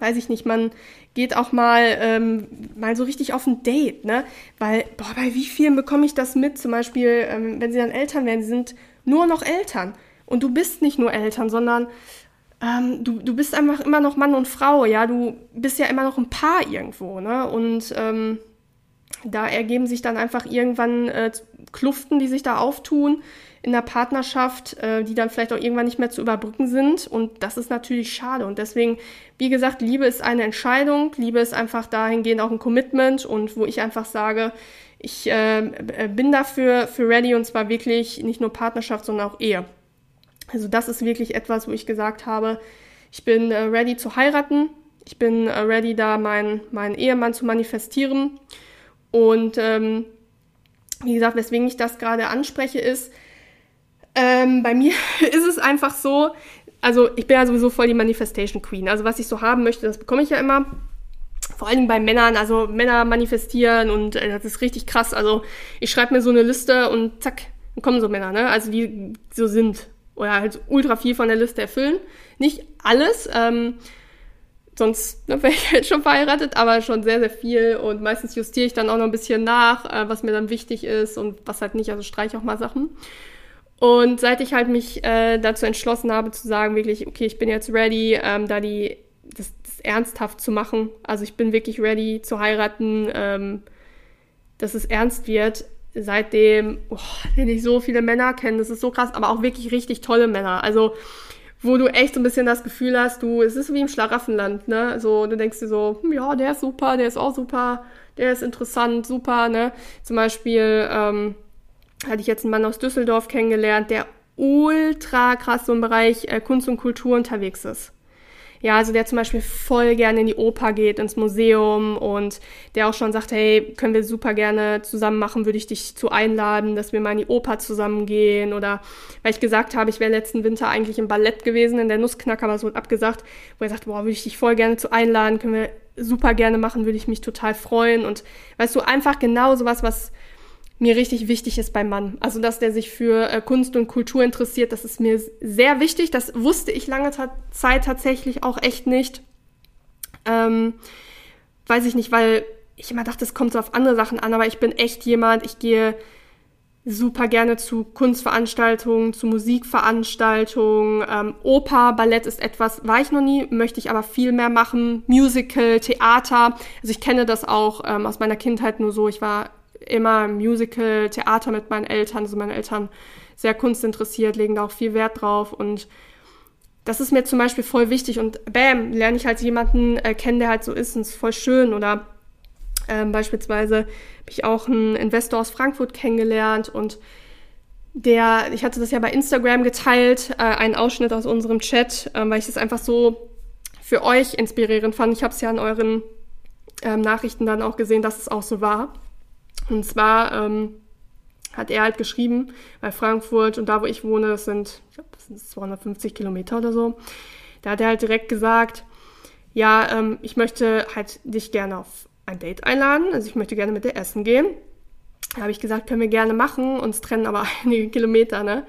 weiß ich nicht, man geht auch mal, ähm, mal so richtig auf ein Date, ne? Weil, boah, bei wie vielen bekomme ich das mit? Zum Beispiel, ähm, wenn sie dann Eltern werden, sie sind nur noch Eltern. Und du bist nicht nur Eltern, sondern ähm, du, du bist einfach immer noch Mann und Frau, ja? Du bist ja immer noch ein Paar irgendwo, ne? Und ähm, da ergeben sich dann einfach irgendwann äh, Kluften, die sich da auftun in der Partnerschaft, äh, die dann vielleicht auch irgendwann nicht mehr zu überbrücken sind. Und das ist natürlich schade. Und deswegen, wie gesagt, Liebe ist eine Entscheidung. Liebe ist einfach dahingehend auch ein Commitment und wo ich einfach sage, ich äh, bin dafür für ready und zwar wirklich nicht nur Partnerschaft, sondern auch Ehe. Also das ist wirklich etwas, wo ich gesagt habe, ich bin äh, ready zu heiraten. Ich bin äh, ready, da meinen mein Ehemann zu manifestieren. Und ähm, wie gesagt, weswegen ich das gerade anspreche, ist, ähm, bei mir ist es einfach so, also ich bin ja sowieso voll die Manifestation Queen. Also was ich so haben möchte, das bekomme ich ja immer. Vor allen Dingen bei Männern, also Männer manifestieren und äh, das ist richtig krass. Also ich schreibe mir so eine Liste und zack, dann kommen so Männer, ne? Also die so sind. Oder halt ultra viel von der Liste erfüllen. Nicht alles, ähm, sonst ne, wäre ich halt schon verheiratet, aber schon sehr, sehr viel. Und meistens justiere ich dann auch noch ein bisschen nach, äh, was mir dann wichtig ist und was halt nicht. Also streiche auch mal Sachen. Und seit ich halt mich äh, dazu entschlossen habe zu sagen, wirklich, okay, ich bin jetzt ready, ähm, da die das, das ernsthaft zu machen. Also ich bin wirklich ready zu heiraten, ähm, dass es ernst wird. Seitdem, oh, wenn ich so viele Männer kenne, das ist so krass, aber auch wirklich richtig tolle Männer. Also wo du echt so ein bisschen das Gefühl hast, du, es ist wie im Schlaraffenland, ne? So, du denkst dir so, hm, ja, der ist super, der ist auch super, der ist interessant, super, ne? Zum Beispiel, ähm, hatte ich jetzt einen Mann aus Düsseldorf kennengelernt, der ultra krass so im Bereich äh, Kunst und Kultur unterwegs ist. Ja, also der zum Beispiel voll gerne in die Oper geht, ins Museum und der auch schon sagt, hey, können wir super gerne zusammen machen, würde ich dich zu einladen, dass wir mal in die Oper zusammen gehen oder weil ich gesagt habe, ich wäre letzten Winter eigentlich im Ballett gewesen, in der Nussknacker, aber wurde abgesagt, wo er sagt, boah, würde ich dich voll gerne zu einladen, können wir super gerne machen, würde ich mich total freuen und weißt du, einfach genau sowas, was mir richtig wichtig ist beim Mann. Also, dass der sich für äh, Kunst und Kultur interessiert, das ist mir sehr wichtig. Das wusste ich lange Zeit tatsächlich auch echt nicht. Ähm, weiß ich nicht, weil ich immer dachte, es kommt so auf andere Sachen an, aber ich bin echt jemand, ich gehe super gerne zu Kunstveranstaltungen, zu Musikveranstaltungen. Ähm, Oper, Ballett ist etwas, war ich noch nie, möchte ich aber viel mehr machen. Musical, Theater. Also ich kenne das auch ähm, aus meiner Kindheit nur so. Ich war immer Musical, Theater mit meinen Eltern. Also meine Eltern sehr kunstinteressiert, legen da auch viel Wert drauf und das ist mir zum Beispiel voll wichtig und bam, lerne ich halt jemanden äh, kennen, der halt so ist und es ist voll schön oder ähm, beispielsweise habe ich auch einen Investor aus Frankfurt kennengelernt und der, ich hatte das ja bei Instagram geteilt, äh, einen Ausschnitt aus unserem Chat, äh, weil ich das einfach so für euch inspirierend fand. Ich habe es ja in euren ähm, Nachrichten dann auch gesehen, dass es auch so war. Und zwar ähm, hat er halt geschrieben, bei Frankfurt und da, wo ich wohne, das sind, ich glaube, das sind 250 Kilometer oder so. Da hat er halt direkt gesagt, ja, ähm, ich möchte halt dich gerne auf ein Date einladen, also ich möchte gerne mit dir essen gehen. Da habe ich gesagt, können wir gerne machen, uns trennen aber einige Kilometer, ne?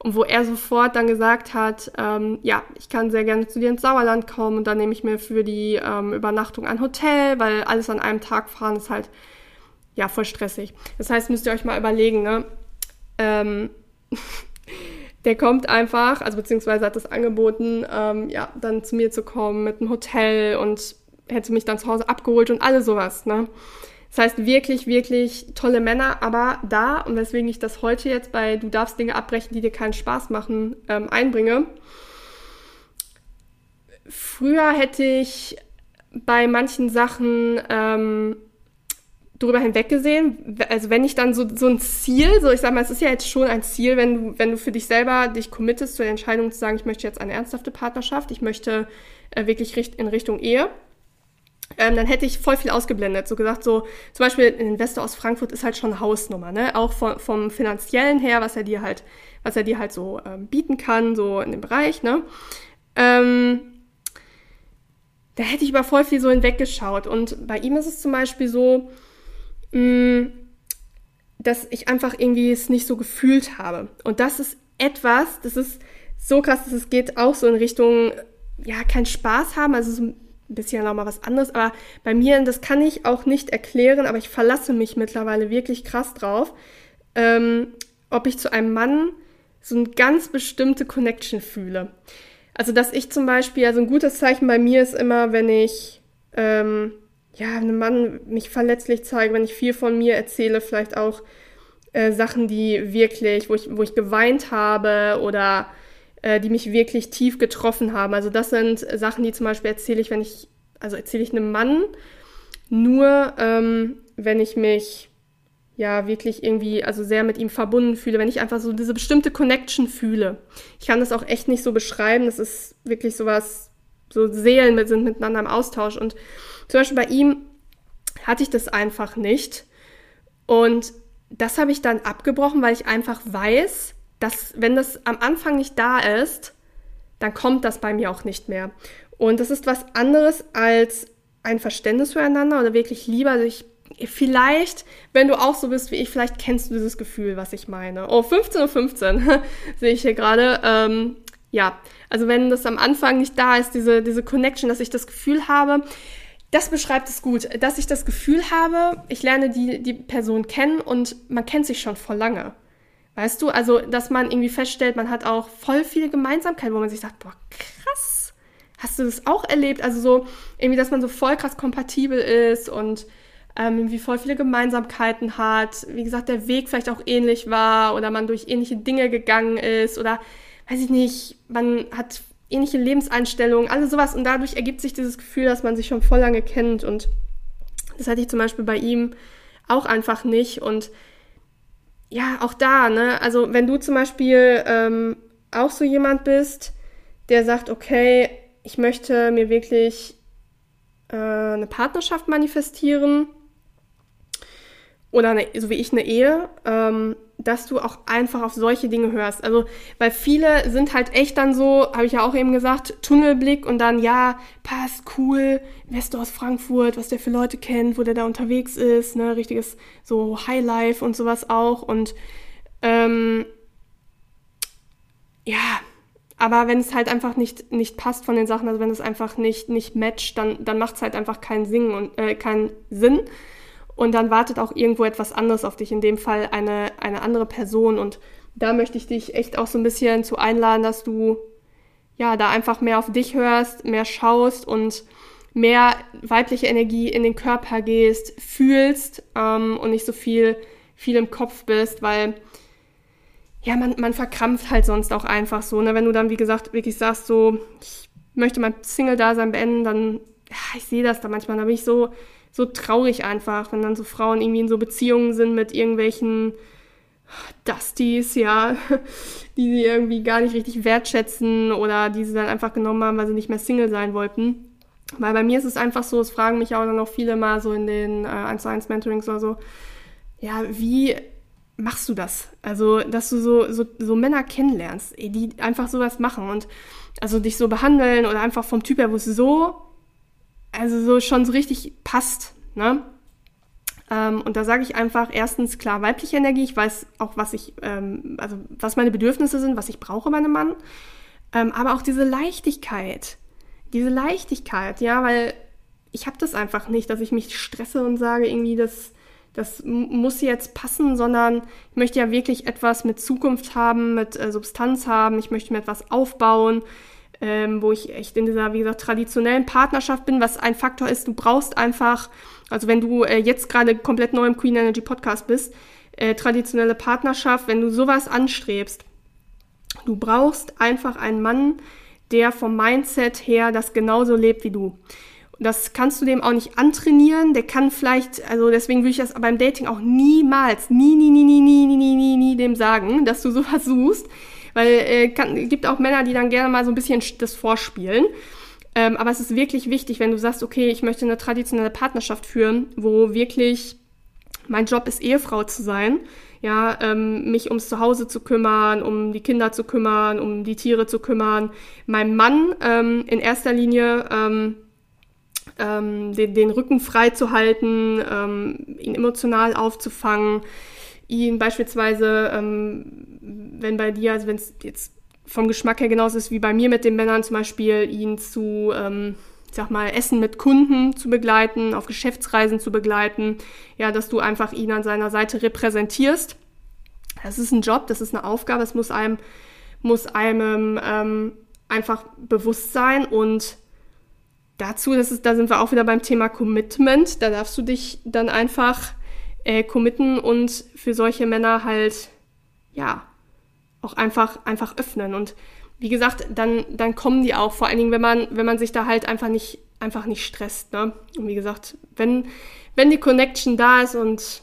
Und wo er sofort dann gesagt hat, ähm, ja, ich kann sehr gerne zu dir ins Sauerland kommen und dann nehme ich mir für die ähm, Übernachtung ein Hotel, weil alles an einem Tag fahren ist halt ja, voll stressig. Das heißt, müsst ihr euch mal überlegen, ne? Ähm, der kommt einfach, also beziehungsweise hat das angeboten, ähm, ja, dann zu mir zu kommen mit einem Hotel und hätte mich dann zu Hause abgeholt und alles sowas, ne? Das heißt, wirklich, wirklich tolle Männer, aber da, und weswegen ich das heute jetzt bei Du darfst Dinge abbrechen, die dir keinen Spaß machen, ähm, einbringe. Früher hätte ich bei manchen Sachen ähm, drüber hinweggesehen. Also wenn ich dann so, so ein Ziel, so ich sag mal, es ist ja jetzt schon ein Ziel, wenn du, wenn du für dich selber dich committest zur Entscheidung zu sagen, ich möchte jetzt eine ernsthafte Partnerschaft, ich möchte äh, wirklich in Richtung Ehe, ähm, dann hätte ich voll viel ausgeblendet. So gesagt, so zum Beispiel ein Investor aus Frankfurt ist halt schon Hausnummer, ne? Auch vom, vom finanziellen her, was er dir halt, was er dir halt so ähm, bieten kann, so in dem Bereich, ne? Ähm, da hätte ich über voll viel so hinweggeschaut. Und bei ihm ist es zum Beispiel so, Mm, dass ich einfach irgendwie es nicht so gefühlt habe. Und das ist etwas, das ist so krass, dass es geht auch so in Richtung, ja, kein Spaß haben, also so ein bisschen nochmal was anderes, aber bei mir, das kann ich auch nicht erklären, aber ich verlasse mich mittlerweile wirklich krass drauf, ähm, ob ich zu einem Mann so eine ganz bestimmte Connection fühle. Also, dass ich zum Beispiel, also ein gutes Zeichen bei mir ist immer, wenn ich ähm, ja, einem Mann mich verletzlich zeige, wenn ich viel von mir erzähle, vielleicht auch äh, Sachen, die wirklich, wo ich, wo ich geweint habe oder äh, die mich wirklich tief getroffen haben. Also das sind Sachen, die zum Beispiel erzähle ich, wenn ich, also erzähle ich einem Mann nur, ähm, wenn ich mich ja wirklich irgendwie, also sehr mit ihm verbunden fühle, wenn ich einfach so diese bestimmte Connection fühle. Ich kann das auch echt nicht so beschreiben. Das ist wirklich sowas, so Seelen sind miteinander im Austausch und zum Beispiel bei ihm hatte ich das einfach nicht. Und das habe ich dann abgebrochen, weil ich einfach weiß, dass wenn das am Anfang nicht da ist, dann kommt das bei mir auch nicht mehr. Und das ist was anderes als ein Verständnis füreinander oder wirklich Liebe. Also ich, vielleicht, wenn du auch so bist wie ich, vielleicht kennst du dieses Gefühl, was ich meine. Oh, 15.15 Uhr sehe ich hier gerade. Ähm, ja, also wenn das am Anfang nicht da ist, diese, diese Connection, dass ich das Gefühl habe, das beschreibt es gut, dass ich das Gefühl habe, ich lerne die, die Person kennen und man kennt sich schon vor lange. Weißt du, also, dass man irgendwie feststellt, man hat auch voll viele Gemeinsamkeiten, wo man sich sagt, boah, krass, hast du das auch erlebt? Also so, irgendwie, dass man so voll krass kompatibel ist und ähm, irgendwie voll viele Gemeinsamkeiten hat. Wie gesagt, der Weg vielleicht auch ähnlich war oder man durch ähnliche Dinge gegangen ist oder, weiß ich nicht, man hat ähnliche Lebenseinstellungen, alles sowas. Und dadurch ergibt sich dieses Gefühl, dass man sich schon voll lange kennt. Und das hatte ich zum Beispiel bei ihm auch einfach nicht. Und ja, auch da, ne? Also wenn du zum Beispiel ähm, auch so jemand bist, der sagt, okay, ich möchte mir wirklich äh, eine Partnerschaft manifestieren oder eine, so wie ich eine Ehe, ähm, dass du auch einfach auf solche Dinge hörst. Also, weil viele sind halt echt dann so, habe ich ja auch eben gesagt, Tunnelblick und dann, ja, passt, cool, Investor aus Frankfurt, was der für Leute kennt, wo der da unterwegs ist, ne, richtiges so Highlife und sowas auch und ähm, ja, aber wenn es halt einfach nicht, nicht passt von den Sachen, also wenn es einfach nicht, nicht matcht, dann, dann macht es halt einfach keinen und äh, keinen Sinn und dann wartet auch irgendwo etwas anderes auf dich, in dem Fall eine, eine andere Person. Und da möchte ich dich echt auch so ein bisschen zu einladen, dass du ja da einfach mehr auf dich hörst, mehr schaust und mehr weibliche Energie in den Körper gehst, fühlst ähm, und nicht so viel, viel im Kopf bist, weil ja, man, man verkrampft halt sonst auch einfach so. Ne? Wenn du dann, wie gesagt, wirklich sagst, so, ich möchte mein Single-Dasein beenden, dann, ja, ich sehe das da manchmal, da bin ich so, so traurig einfach, wenn dann so Frauen irgendwie in so Beziehungen sind mit irgendwelchen Dusties, ja, die sie irgendwie gar nicht richtig wertschätzen oder die sie dann einfach genommen haben, weil sie nicht mehr Single sein wollten. Weil bei mir ist es einfach so, es fragen mich auch dann noch viele mal so in den äh, 1 zu 1 Mentorings oder so, ja, wie machst du das? Also, dass du so, so, so Männer kennenlernst, die einfach sowas machen und also dich so behandeln oder einfach vom Typ her, wo es so also so schon so richtig passt. Ne? Ähm, und da sage ich einfach erstens klar weibliche Energie. Ich weiß auch, was ich, ähm, also was meine Bedürfnisse sind, was ich brauche bei einem Mann. Ähm, aber auch diese Leichtigkeit, diese Leichtigkeit, ja, weil ich habe das einfach nicht, dass ich mich stresse und sage irgendwie, das, das muss jetzt passen, sondern ich möchte ja wirklich etwas mit Zukunft haben, mit äh, Substanz haben. Ich möchte mir etwas aufbauen ähm, wo ich echt in dieser, wie gesagt, traditionellen Partnerschaft bin, was ein Faktor ist, du brauchst einfach, also wenn du äh, jetzt gerade komplett neu im Queen Energy Podcast bist, äh, traditionelle Partnerschaft, wenn du sowas anstrebst, du brauchst einfach einen Mann, der vom Mindset her das genauso lebt wie du. Das kannst du dem auch nicht antrainieren. Der kann vielleicht, also deswegen würde ich das beim Dating auch niemals, nie, nie, nie, nie, nie, nie, nie, nie, dem sagen, dass du sowas suchst. Weil äh, gibt auch Männer, die dann gerne mal so ein bisschen das vorspielen. Ähm, aber es ist wirklich wichtig, wenn du sagst, okay, ich möchte eine traditionelle Partnerschaft führen, wo wirklich mein Job ist, Ehefrau zu sein, ja, ähm, mich ums Zuhause zu kümmern, um die Kinder zu kümmern, um die Tiere zu kümmern, meinem Mann ähm, in erster Linie ähm, ähm, den, den, Rücken frei zu halten, ähm, ihn emotional aufzufangen, ihn beispielsweise, ähm, wenn bei dir, also wenn es jetzt vom Geschmack her genauso ist wie bei mir mit den Männern zum Beispiel, ihn zu, ähm, ich sag mal, Essen mit Kunden zu begleiten, auf Geschäftsreisen zu begleiten, ja, dass du einfach ihn an seiner Seite repräsentierst. Das ist ein Job, das ist eine Aufgabe, es muss einem, muss einem ähm, einfach bewusst sein und dazu, das ist, da sind wir auch wieder beim Thema Commitment. Da darfst du dich dann einfach äh, committen und für solche Männer halt, ja, auch einfach, einfach öffnen. Und wie gesagt, dann, dann kommen die auch, vor allen Dingen, wenn man, wenn man sich da halt einfach nicht, einfach nicht stresst. Ne? Und wie gesagt, wenn, wenn die Connection da ist und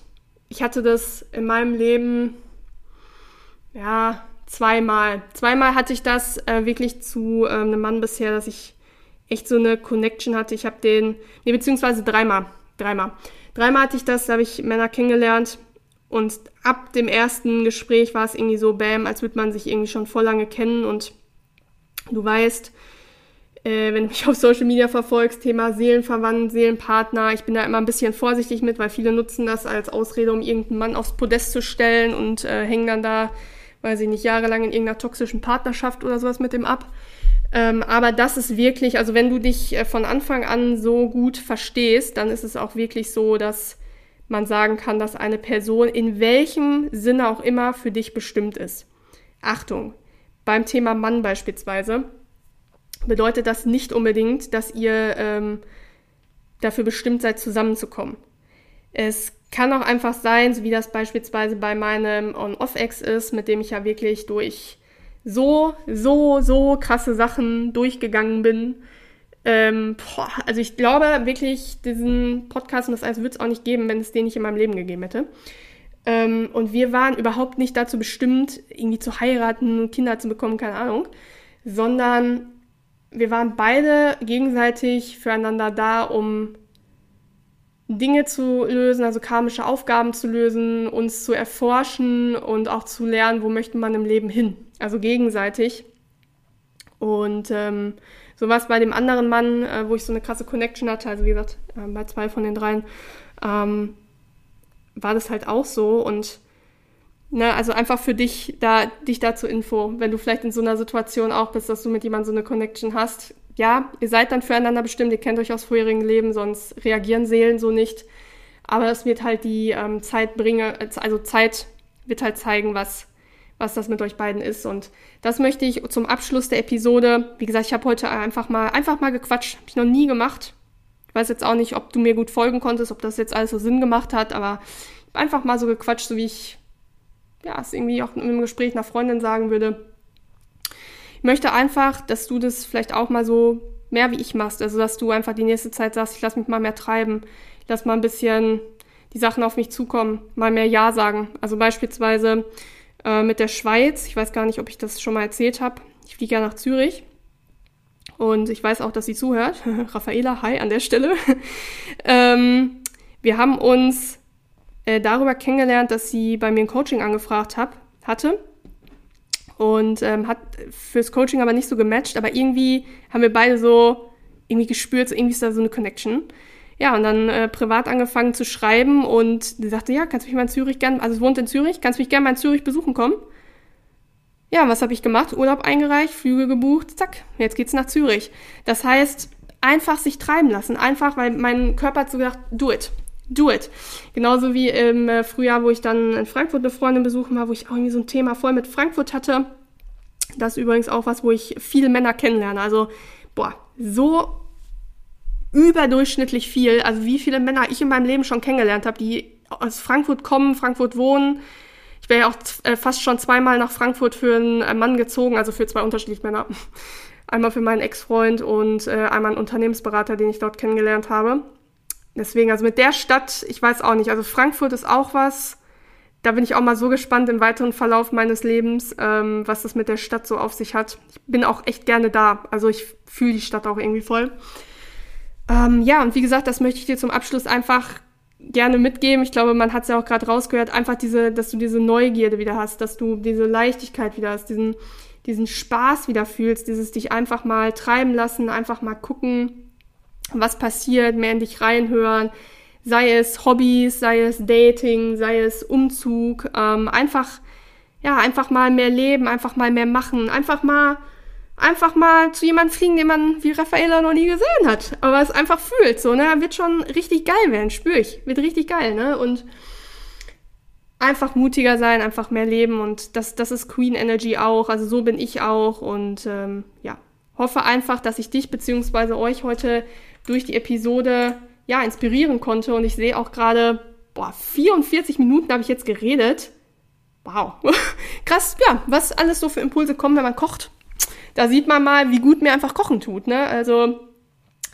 ich hatte das in meinem Leben, ja, zweimal. Zweimal hatte ich das äh, wirklich zu äh, einem Mann bisher, dass ich echt so eine Connection hatte. Ich habe den, nee, beziehungsweise dreimal. Dreimal. Dreimal hatte ich das, da habe ich Männer kennengelernt. Und ab dem ersten Gespräch war es irgendwie so, bam, als würde man sich irgendwie schon voll lange kennen. Und du weißt, äh, wenn du mich auf Social Media verfolgst, Thema Seelenverwandt, Seelenpartner, ich bin da immer ein bisschen vorsichtig mit, weil viele nutzen das als Ausrede, um irgendeinen Mann aufs Podest zu stellen und äh, hängen dann da, weiß ich nicht, jahrelang in irgendeiner toxischen Partnerschaft oder sowas mit dem ab. Ähm, aber das ist wirklich, also wenn du dich äh, von Anfang an so gut verstehst, dann ist es auch wirklich so, dass man sagen kann, dass eine Person in welchem Sinne auch immer für dich bestimmt ist. Achtung, beim Thema Mann beispielsweise bedeutet das nicht unbedingt, dass ihr ähm, dafür bestimmt seid, zusammenzukommen. Es kann auch einfach sein, so wie das beispielsweise bei meinem On-Off-Ex ist, mit dem ich ja wirklich durch so, so, so krasse Sachen durchgegangen bin. Ähm, boah, also ich glaube wirklich, diesen Podcast und das alles wird es auch nicht geben, wenn es den nicht in meinem Leben gegeben hätte. Ähm, und wir waren überhaupt nicht dazu bestimmt, irgendwie zu heiraten, Kinder zu bekommen, keine Ahnung, sondern wir waren beide gegenseitig füreinander da, um Dinge zu lösen, also karmische Aufgaben zu lösen, uns zu erforschen und auch zu lernen, wo möchte man im Leben hin. Also gegenseitig. Und ähm, so war es bei dem anderen Mann, äh, wo ich so eine krasse Connection hatte, also wie gesagt, äh, bei zwei von den dreien, ähm, war das halt auch so. Und ne, also einfach für dich da, dich da zur Info, wenn du vielleicht in so einer Situation auch bist, dass du mit jemandem so eine Connection hast, ja, ihr seid dann füreinander bestimmt, ihr kennt euch aus vorherigen Leben, sonst reagieren Seelen so nicht. Aber es wird halt die ähm, Zeit bringen, also Zeit wird halt zeigen, was, was das mit euch beiden ist. Und das möchte ich zum Abschluss der Episode. Wie gesagt, ich habe heute einfach mal, einfach mal gequatscht. Habe ich noch nie gemacht. Ich weiß jetzt auch nicht, ob du mir gut folgen konntest, ob das jetzt alles so Sinn gemacht hat, aber ich habe einfach mal so gequatscht, so wie ich ja, es irgendwie auch einem Gespräch einer Freundin sagen würde möchte einfach, dass du das vielleicht auch mal so mehr wie ich machst. Also, dass du einfach die nächste Zeit sagst, ich lass mich mal mehr treiben, ich lass mal ein bisschen die Sachen auf mich zukommen, mal mehr Ja sagen. Also beispielsweise äh, mit der Schweiz, ich weiß gar nicht, ob ich das schon mal erzählt habe. Ich fliege ja nach Zürich und ich weiß auch, dass sie zuhört. Raffaela, hi an der Stelle. ähm, wir haben uns äh, darüber kennengelernt, dass sie bei mir ein Coaching angefragt hab, hatte und ähm, hat fürs Coaching aber nicht so gematcht, aber irgendwie haben wir beide so irgendwie gespürt, so irgendwie ist da so eine Connection. Ja, und dann äh, privat angefangen zu schreiben und sie sagte, ja, kannst du mich mal in Zürich gern, also es wohnt in Zürich, kannst du mich gerne mal in Zürich besuchen kommen? Ja, was habe ich gemacht? Urlaub eingereicht, Flüge gebucht, zack, jetzt geht's nach Zürich. Das heißt, einfach sich treiben lassen, einfach, weil mein Körper hat so gedacht, do it do it. Genauso wie im äh, Frühjahr, wo ich dann in Frankfurt eine Freundin besuchen war, wo ich auch irgendwie so ein Thema voll mit Frankfurt hatte. Das ist übrigens auch was, wo ich viele Männer kennenlerne. Also, boah, so überdurchschnittlich viel. Also, wie viele Männer ich in meinem Leben schon kennengelernt habe, die aus Frankfurt kommen, Frankfurt wohnen. Ich wäre ja auch äh, fast schon zweimal nach Frankfurt für einen äh, Mann gezogen, also für zwei unterschiedliche Männer. Einmal für meinen Ex-Freund und äh, einmal einen Unternehmensberater, den ich dort kennengelernt habe. Deswegen, also mit der Stadt, ich weiß auch nicht. Also Frankfurt ist auch was. Da bin ich auch mal so gespannt im weiteren Verlauf meines Lebens, ähm, was das mit der Stadt so auf sich hat. Ich bin auch echt gerne da. Also ich fühle die Stadt auch irgendwie voll. Ähm, ja, und wie gesagt, das möchte ich dir zum Abschluss einfach gerne mitgeben. Ich glaube, man hat es ja auch gerade rausgehört, einfach diese, dass du diese Neugierde wieder hast, dass du diese Leichtigkeit wieder hast, diesen, diesen Spaß wieder fühlst, dieses dich einfach mal treiben lassen, einfach mal gucken, was passiert, mehr in dich reinhören, sei es Hobbys, sei es Dating, sei es Umzug, ähm, einfach, ja, einfach mal mehr leben, einfach mal mehr machen, einfach mal, einfach mal zu jemandem fliegen, den man wie Raffaella noch nie gesehen hat, aber es einfach fühlt, so, ne, wird schon richtig geil werden, spüre ich, wird richtig geil, ne, und einfach mutiger sein, einfach mehr leben. Und das, das ist Queen Energy auch, also so bin ich auch. Und ähm, ja, hoffe einfach, dass ich dich bzw. euch heute durch die Episode ja inspirieren konnte. Und ich sehe auch gerade, boah, 44 Minuten habe ich jetzt geredet. Wow. Krass, ja, was alles so für Impulse kommen, wenn man kocht. Da sieht man mal, wie gut mir einfach Kochen tut, ne? Also,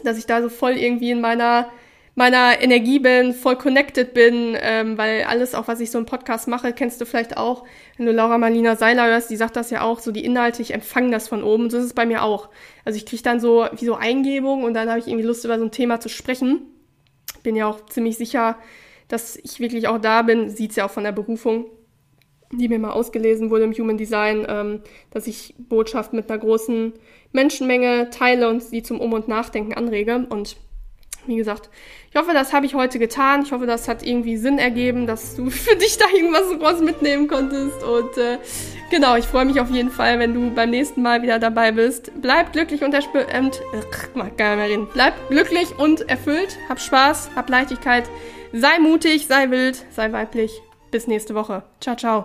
dass ich da so voll irgendwie in meiner meiner Energie bin, voll connected bin, ähm, weil alles, auch was ich so im Podcast mache, kennst du vielleicht auch, wenn du Laura Marlina Seiler hörst, die sagt das ja auch, so die Inhalte, ich empfange das von oben, so ist es bei mir auch. Also ich kriege dann so wie so Eingebung und dann habe ich irgendwie Lust, über so ein Thema zu sprechen. Bin ja auch ziemlich sicher, dass ich wirklich auch da bin, sieht's ja auch von der Berufung, die mir mal ausgelesen wurde im Human Design, ähm, dass ich Botschaft mit einer großen Menschenmenge teile und sie zum Um- und Nachdenken anrege und wie gesagt, ich hoffe, das habe ich heute getan. Ich hoffe, das hat irgendwie Sinn ergeben, dass du für dich da irgendwas groß mitnehmen konntest. Und äh, genau, ich freue mich auf jeden Fall, wenn du beim nächsten Mal wieder dabei bist. Bleib glücklich und erfüllt. Äh, Bleib glücklich und erfüllt. Hab Spaß, hab Leichtigkeit. Sei mutig, sei wild, sei weiblich. Bis nächste Woche. Ciao, ciao.